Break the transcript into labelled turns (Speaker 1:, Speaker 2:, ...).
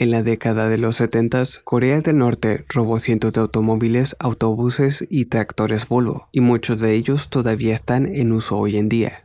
Speaker 1: En la década de los 70, Corea del Norte robó cientos de automóviles, autobuses y tractores Volvo, y muchos de ellos todavía están en uso hoy en día.